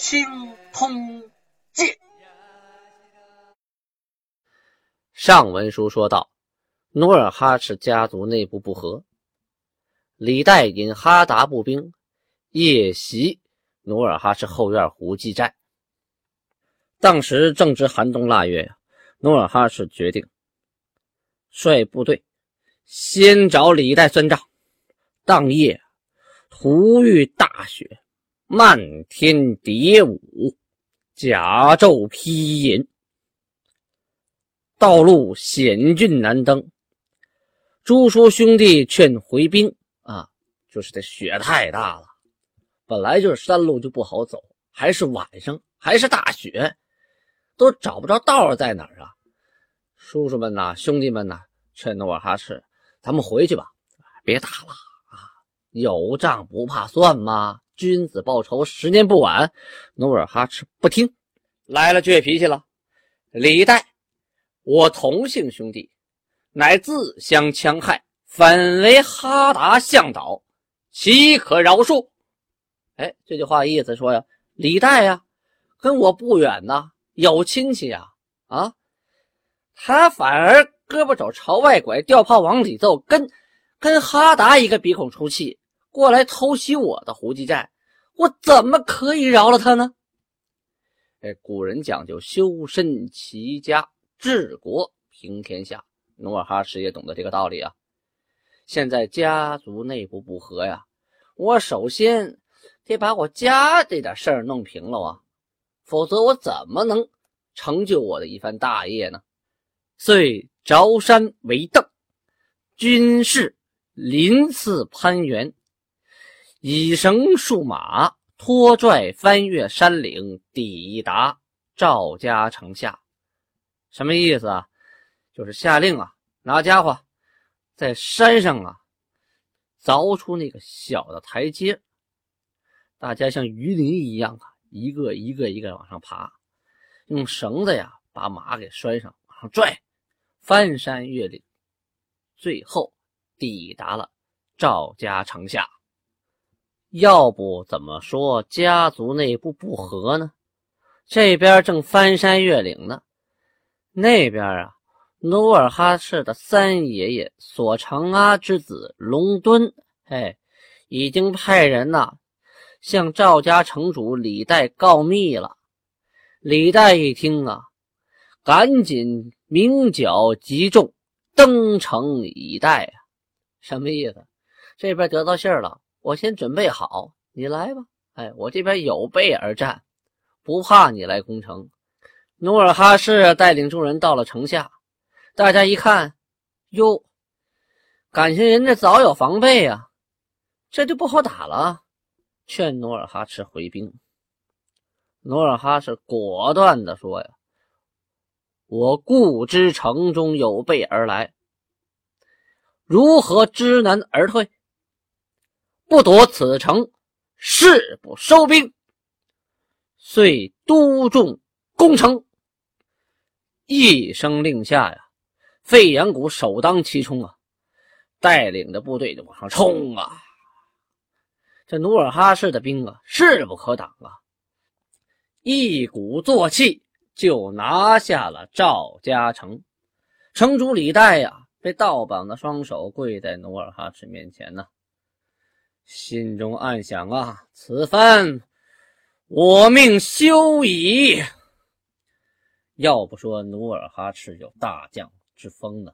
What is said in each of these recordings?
清通鉴》。上文书说到，努尔哈赤家族内部不和，李代引哈达步兵夜袭努尔哈赤后院胡济寨。当时正值寒冬腊月，努尔哈赤决定率部队先找李代算账。当夜，突遇大雪，漫天蝶舞，甲胄披银，道路险峻难登。朱叔兄弟劝回兵啊，就是这雪太大了，本来就是山路就不好走，还是晚上，还是大雪，都找不着道在哪儿啊！叔叔们呐，兄弟们呐，劝努尔哈赤，咱们回去吧，别打了啊。有账不怕算吗？君子报仇，十年不晚。努尔哈赤不听，来了倔脾气了。李代，我同姓兄弟，乃自相戕害，反为哈达向导，岂可饶恕？哎，这句话意思说呀，李代呀，跟我不远呐，有亲戚呀，啊，他反而胳膊肘朝外拐，吊炮往里揍，跟跟哈达一个鼻孔出气。过来偷袭我的胡济寨，我怎么可以饶了他呢？哎，古人讲究修身齐家治国平天下，努尔哈赤也懂得这个道理啊。现在家族内部不和呀，我首先得把我家这点事儿弄平了啊，否则我怎么能成就我的一番大业呢？遂着山为邓，军士临次攀援。以绳束马，拖拽翻越山岭，抵达赵家城下。什么意思啊？就是下令啊，拿家伙在山上啊凿出那个小的台阶，大家像鱼鳞一样啊，一个一个一个往上爬，用绳子呀把马给拴上，往上拽，翻山越岭，最后抵达了赵家城下。要不怎么说家族内部不和呢？这边正翻山越岭呢，那边啊，努尔哈赤的三爷爷索长阿之子隆敦，哎，已经派人呐向赵家城主李代告密了。李代一听啊，赶紧鸣角集众登城以待啊。什么意思？这边得到信儿了。我先准备好，你来吧。哎，我这边有备而战，不怕你来攻城。努尔哈赤带领众人到了城下，大家一看，哟，感情人家早有防备呀，这就不好打了。劝努尔哈赤回兵。努尔哈赤果断地说：“呀，我固知城中有备而来，如何知难而退？”不夺此城，誓不收兵。遂督众攻城。一声令下呀，费扬古首当其冲啊，带领着部队就往上冲啊。这努尔哈赤的兵啊，势不可挡啊，一鼓作气就拿下了赵家城。城主李代呀，被倒绑的双手跪在努尔哈赤面前呢。心中暗想啊，此番我命休矣。要不说努尔哈赤有大将之风呢？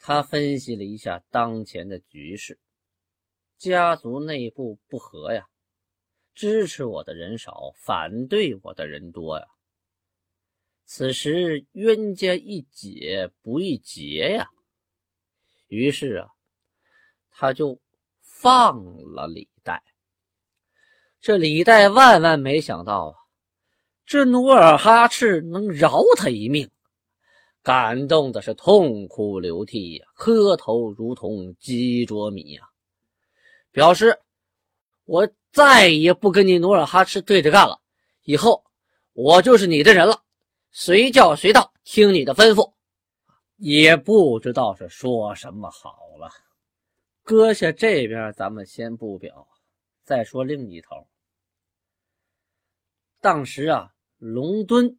他分析了一下当前的局势，家族内部不和呀，支持我的人少，反对我的人多呀。此时冤家宜解不宜结呀。于是啊，他就。放了李代，这李代万万没想到啊，这努尔哈赤能饶他一命，感动的是痛哭流涕呀，磕头如同鸡啄米呀，表示我再也不跟你努尔哈赤对着干了，以后我就是你的人了，随叫随到，听你的吩咐。也不知道是说什么好了。搁下这边，咱们先不表，再说另一头。当时啊，龙敦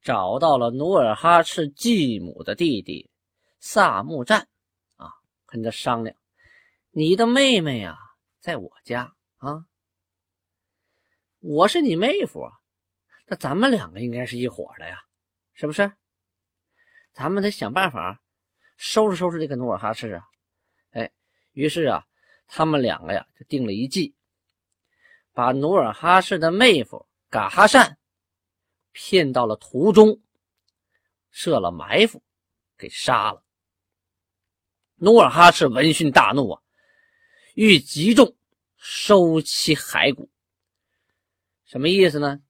找到了努尔哈赤继母的弟弟萨木赞，啊，跟他商量：“你的妹妹呀，在我家啊，我是你妹夫啊，那咱们两个应该是一伙的呀，是不是？咱们得想办法收拾收拾这个努尔哈赤啊！于是啊，他们两个呀就定了一计，把努尔哈赤的妹夫。”噶哈善骗到了途中，设了埋伏，给杀了。努尔哈赤闻讯大怒啊，欲集众收其骸骨。什么意思呢？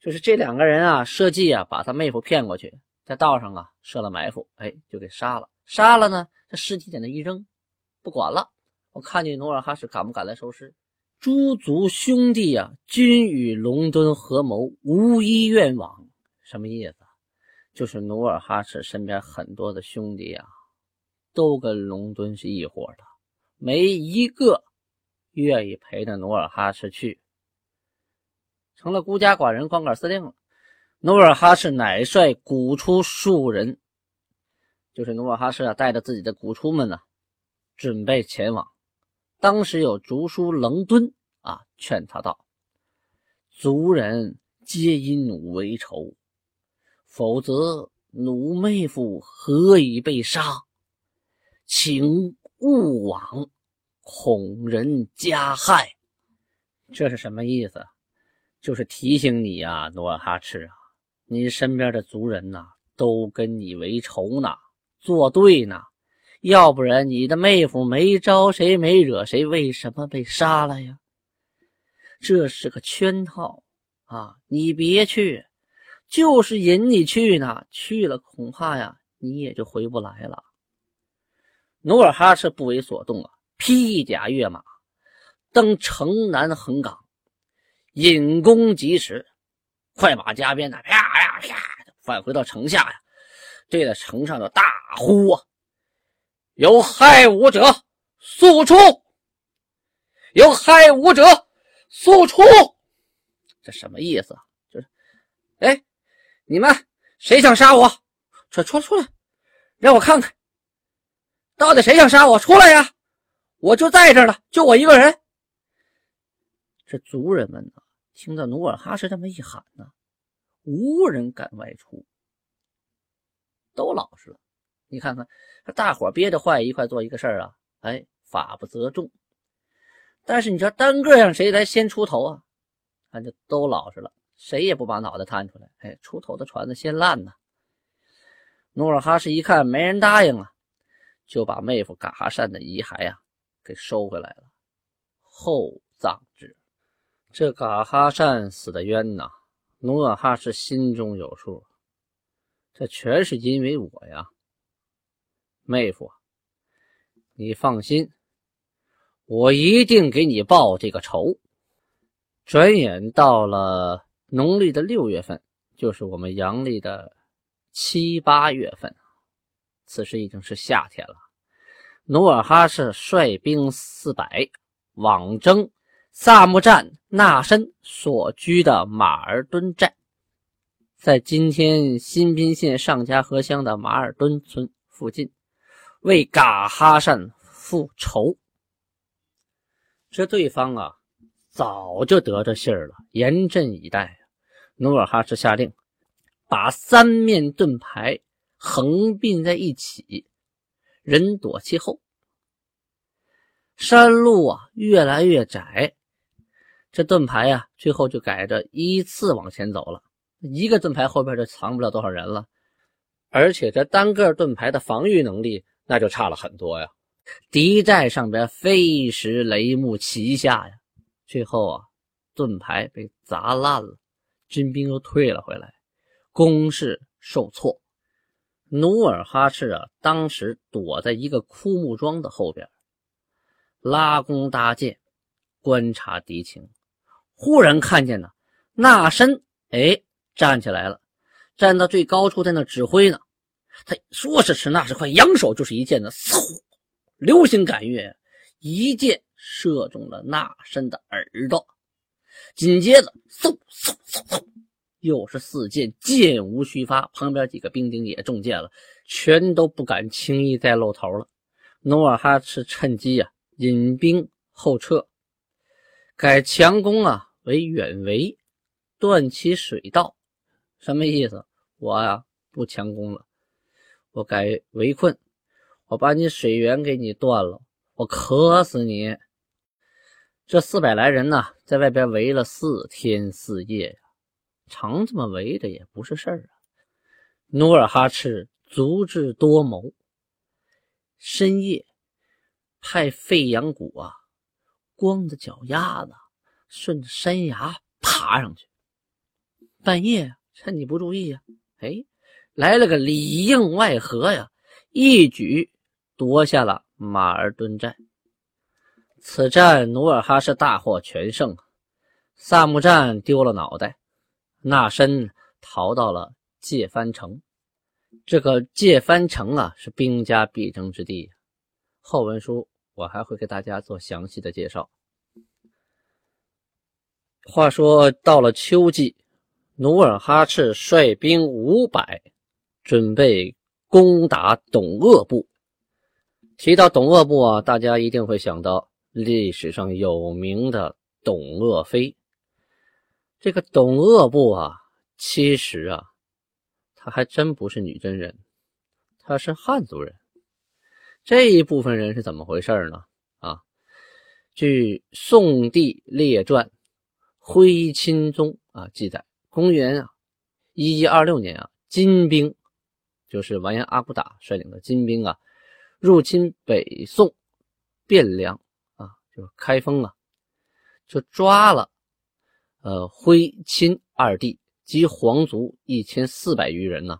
就是这两个人啊，设计啊，把他妹夫骗过去，在道上啊设了埋伏，哎，就给杀了。杀了呢，这尸体在那一扔，不管了。我看见努尔哈赤敢不敢来收尸？诸族兄弟啊，均与龙敦合谋，无一愿往。什么意思？就是努尔哈赤身边很多的兄弟啊，都跟龙敦是一伙的，没一个愿意陪着努尔哈赤去，成了孤家寡人、光杆司令了。努尔哈赤乃率古出数人，就是努尔哈赤啊，带着自己的古出们呢，准备前往。当时有族叔棱敦啊，劝他道：“族人皆因奴为仇，否则奴妹夫何以被杀？请勿往，恐人加害。”这是什么意思？就是提醒你呀，努尔哈赤啊，你身边的族人呐，都跟你为仇呢，作对呢。要不然你的妹夫没招谁没惹谁，为什么被杀了呀？这是个圈套啊！你别去，就是引你去呢。去了恐怕呀，你也就回不来了。努尔哈赤不为所动啊，披甲跃马，登城南横岗，引弓及时，快马加鞭的啪啪啪，返回到城下呀，对着城上的大呼啊！有害武者，速出！有害武者，速出！这什么意思？啊就是，哎，你们谁想杀我？出出出来，让我看看，到底谁想杀我？出来呀！我就在这儿了，就我一个人。这族人们呢，听到努尔哈赤这么一喊呢，无人敢外出，都老实了。你看看，大伙憋着坏一块做一个事儿啊，哎，法不责众。但是你说单个让谁来先出头啊？那就都老实了，谁也不把脑袋探出来。哎，出头的船子先烂呐。努尔哈赤一看没人答应啊，就把妹夫噶哈善的遗骸啊给收回来了，厚葬之。这噶哈善死的冤呐，努尔哈赤心中有数，这全是因为我呀。妹夫，你放心，我一定给你报这个仇。转眼到了农历的六月份，就是我们阳历的七八月份，此时已经是夏天了。努尔哈赤率兵四百，往征萨木占那申所居的马尔敦寨，在今天新宾县上家河乡的马尔敦村附近。为噶哈善复仇，这对方啊早就得着信儿了，严阵以待。努尔哈赤下令，把三面盾牌横并在一起，人躲其后。山路啊越来越窄，这盾牌啊最后就改着依次往前走了。一个盾牌后边就藏不了多少人了，而且这单个盾牌的防御能力。那就差了很多呀！敌寨上边飞石雷木齐下呀，最后啊，盾牌被砸烂了，军兵又退了回来，攻势受挫。努尔哈赤啊，当时躲在一个枯木桩的后边，拉弓搭箭，观察敌情。忽然看见呢，那身哎站起来了，站到最高处，在那指挥呢。他说时迟，那时快，扬手就是一箭呢，嗖，流星赶月，一箭射中了那身的耳朵。紧接着，嗖嗖嗖嗖，又是四箭，箭无虚发。旁边几个兵丁也中箭了，全都不敢轻易再露头了。努尔哈赤趁机啊，引兵后撤，改强攻啊为远围，断其水道。什么意思？我呀不强攻了。我改围困，我把你水源给你断了，我渴死你！这四百来人呢，在外边围了四天四夜呀，常这么围着也不是事儿啊。努尔哈赤足智多谋，深夜派费扬古啊，光着脚丫子顺着山崖爬上去，半夜趁你不注意呀，哎。来了个里应外合呀，一举夺下了马尔墩寨。此战努尔哈赤大获全胜，萨木战丢了脑袋，纳申逃到了界藩城。这个界藩城啊，是兵家必争之地。后文书我还会给大家做详细的介绍。话说到了秋季，努尔哈赤率兵五百。准备攻打董鄂部。提到董鄂部啊，大家一定会想到历史上有名的董鄂妃。这个董鄂部啊，其实啊，他还真不是女真人，他是汉族人。这一部分人是怎么回事呢？啊，据《宋帝列传·徽钦宗》啊记载，公元啊一一二六年啊，金兵。就是完颜阿骨打率领的金兵啊，入侵北宋汴梁啊，就是开封啊，就抓了呃徽钦二帝及皇族一千四百余人呢，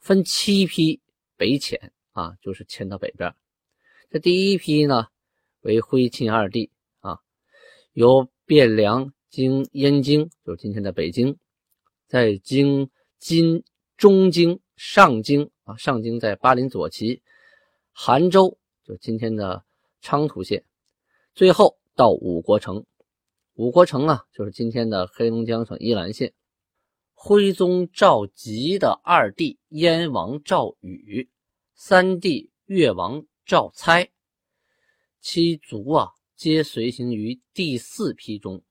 分七批北遣啊，就是迁到北边。这第一批呢为徽钦二帝啊，由汴梁经燕京，就是今天的北京，在经今中京。上京啊，上京在巴林左旗，韩州就今天的昌图县，最后到五国城，五国城啊就是今天的黑龙江省依兰县。徽宗赵佶的二弟燕王赵宇，三弟越王赵猜，其族啊皆随行于第四批中。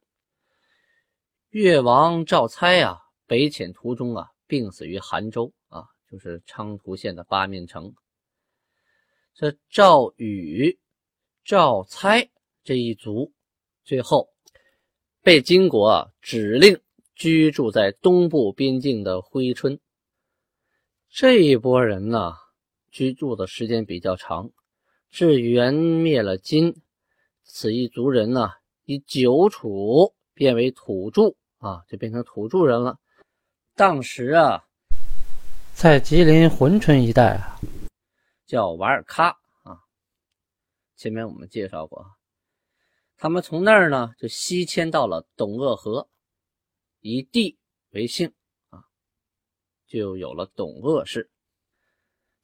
越王赵猜啊北遣途中啊病死于韩州。就是昌图县的八面城。这赵宇、赵猜这一族，最后被金国指令居住在东部边境的珲春。这一波人呢，居住的时间比较长，至元灭了金，此一族人呢，以久处变为土著啊，就变成土著人了。当时啊。在吉林珲春一带啊，叫瓦尔喀啊。前面我们介绍过，他们从那儿呢就西迁到了董鄂河，以地为姓啊，就有了董鄂氏。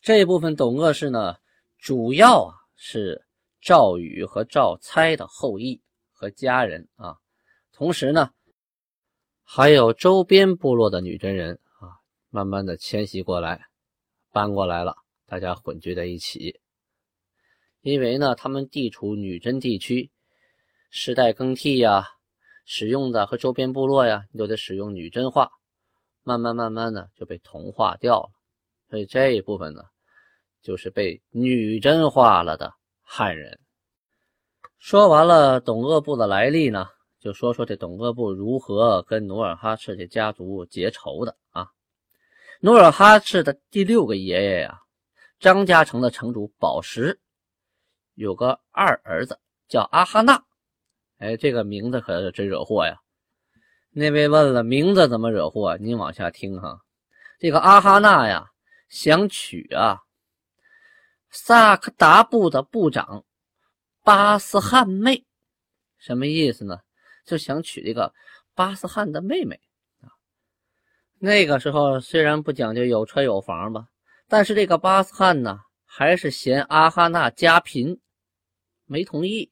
这部分董鄂氏呢，主要啊是赵宇和赵猜的后裔和家人啊，同时呢，还有周边部落的女真人。慢慢的迁徙过来，搬过来了，大家混居在一起。因为呢，他们地处女真地区，时代更替呀，使用的和周边部落呀，都得使用女真话，慢慢慢慢的就被同化掉了。所以这一部分呢，就是被女真化了的汉人。说完了董鄂部的来历呢，就说说这董鄂部如何跟努尔哈赤这家族结仇的啊。努尔哈赤的第六个爷爷呀，张家城的城主宝石，有个二儿子叫阿哈纳，哎，这个名字可真惹祸呀！那位问了，名字怎么惹祸？您往下听哈。这个阿哈纳呀，想娶啊萨克达部的部长巴斯汉妹，什么意思呢？就想娶这个巴斯汉的妹妹。那个时候虽然不讲究有车有房吧，但是这个巴斯汉呢，还是嫌阿哈纳家贫，没同意。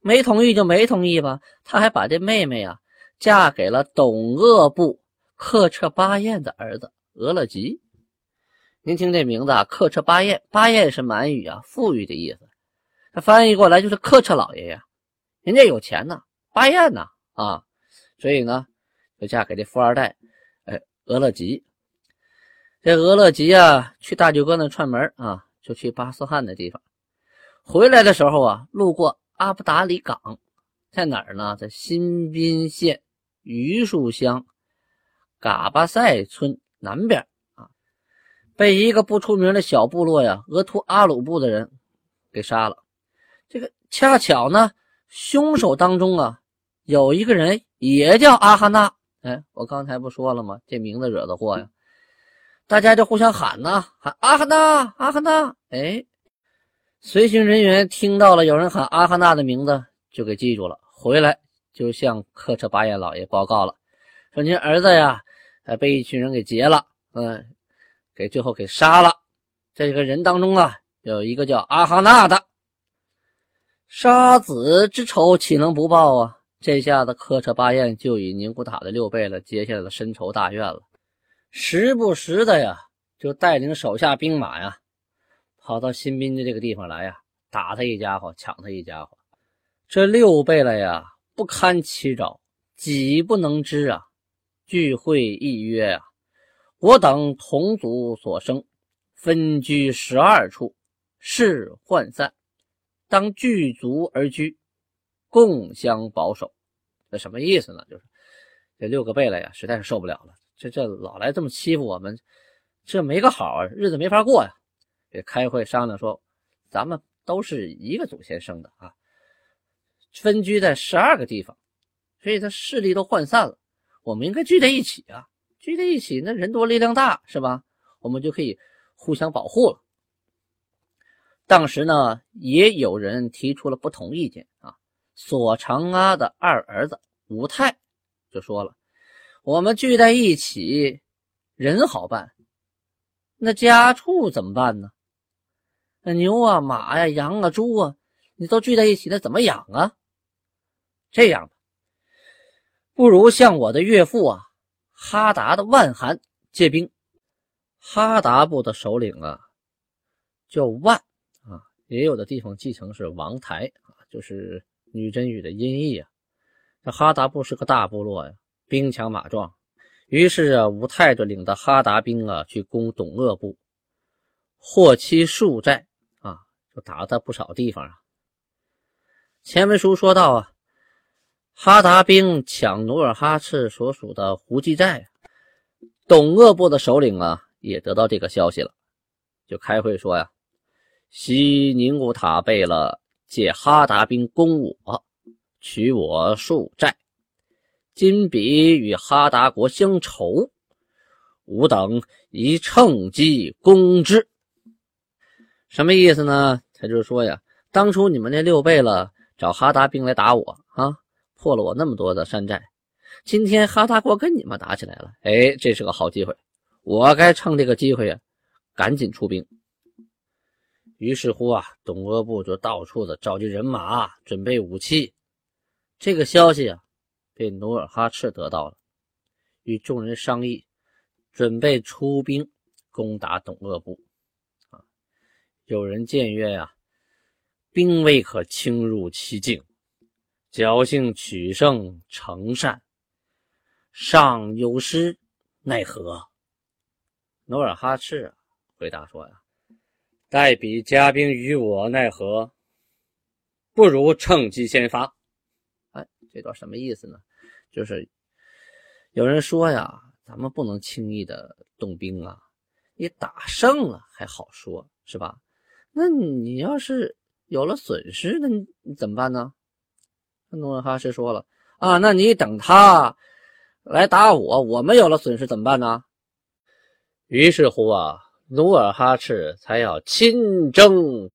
没同意就没同意吧，他还把这妹妹啊嫁给了董鄂部克彻巴彦的儿子额勒吉。您听这名字啊，克彻巴彦，巴彦是满语啊，富裕的意思。他翻译过来就是克彻老爷呀，人家有钱呢，巴彦呢啊，所以呢就嫁给这富二代，俄，勒吉。这额勒吉啊，去大舅哥那串门啊，就去巴斯汉的地方。回来的时候啊，路过。阿布达里港在哪儿呢？在新宾县榆树乡嘎巴塞村南边啊，被一个不出名的小部落呀，额图阿鲁部的人给杀了。这个恰巧呢，凶手当中啊，有一个人也叫阿哈纳。哎，我刚才不说了吗？这名字惹的祸呀！大家就互相喊呐，喊阿哈纳，阿哈纳。哎。随行人员听到了有人喊阿哈纳的名字，就给记住了。回来就向克彻巴彦老爷报告了，说您儿子呀，被一群人给劫了，嗯，给最后给杀了。这个人当中啊，有一个叫阿哈纳的，杀子之仇岂能不报啊？这下子克彻巴彦就以宁古塔的六倍了，接下来的深仇大怨了，时不时的呀，就带领手下兵马呀。跑到新宾的这个地方来呀，打他一家伙，抢他一家伙。这六贝勒呀，不堪其扰，己不能支啊。聚会议约啊，我等同族所生，分居十二处，事涣散，当聚族而居，共相保守。这什么意思呢？就是这六个贝勒呀，实在是受不了了，这这老来这么欺负我们，这没个好日子没法过呀。给开会商量说，咱们都是一个祖先生的啊，分居在十二个地方，所以他势力都涣散了。我们应该聚在一起啊，聚在一起，那人多力量大，是吧？我们就可以互相保护了。当时呢，也有人提出了不同意见啊。索长阿的二儿子武泰就说了：“我们聚在一起，人好办，那家畜怎么办呢？”那牛啊、马呀、羊啊、猪啊，你都聚在一起，那怎么养啊？这样吧，不如向我的岳父啊哈达的万寒借兵。哈达部的首领啊叫万啊，也有的地方继承是王台啊，就是女真语的音译啊。这哈达部是个大部落呀，兵强马壮。于是啊，武泰就领着哈达兵啊去攻董鄂部，获其数寨啊，就。打了他不少地方啊。前文书说到啊，哈达兵抢努尔哈赤所属的胡济寨，董鄂部的首领啊也得到这个消息了，就开会说呀：西宁古塔贝勒借哈达兵攻我，取我数寨，今彼与哈达国相仇，吾等宜趁机攻之。什么意思呢？他就是说呀，当初你们那六贝勒找哈达兵来打我啊，破了我那么多的山寨。今天哈达国跟你们打起来了，哎，这是个好机会，我该趁这个机会呀，赶紧出兵。于是乎啊，董鄂部就到处的召集人马，准备武器。这个消息啊，被努尔哈赤得到了，与众人商议，准备出兵攻打董鄂部。有人僭越呀，兵未可轻入其境，侥幸取胜成善，尚有失，奈何？努尔哈赤回答说呀：“待彼加兵于我，奈何？不如趁机先发。”哎，这段什么意思呢？就是有人说呀，咱们不能轻易的动兵啊，你打胜了还好说，是吧？那你要是有了损失，那你怎么办呢？努尔哈赤说了：“啊，那你等他来打我，我们有了损失怎么办呢？”于是乎啊，努尔哈赤才要亲征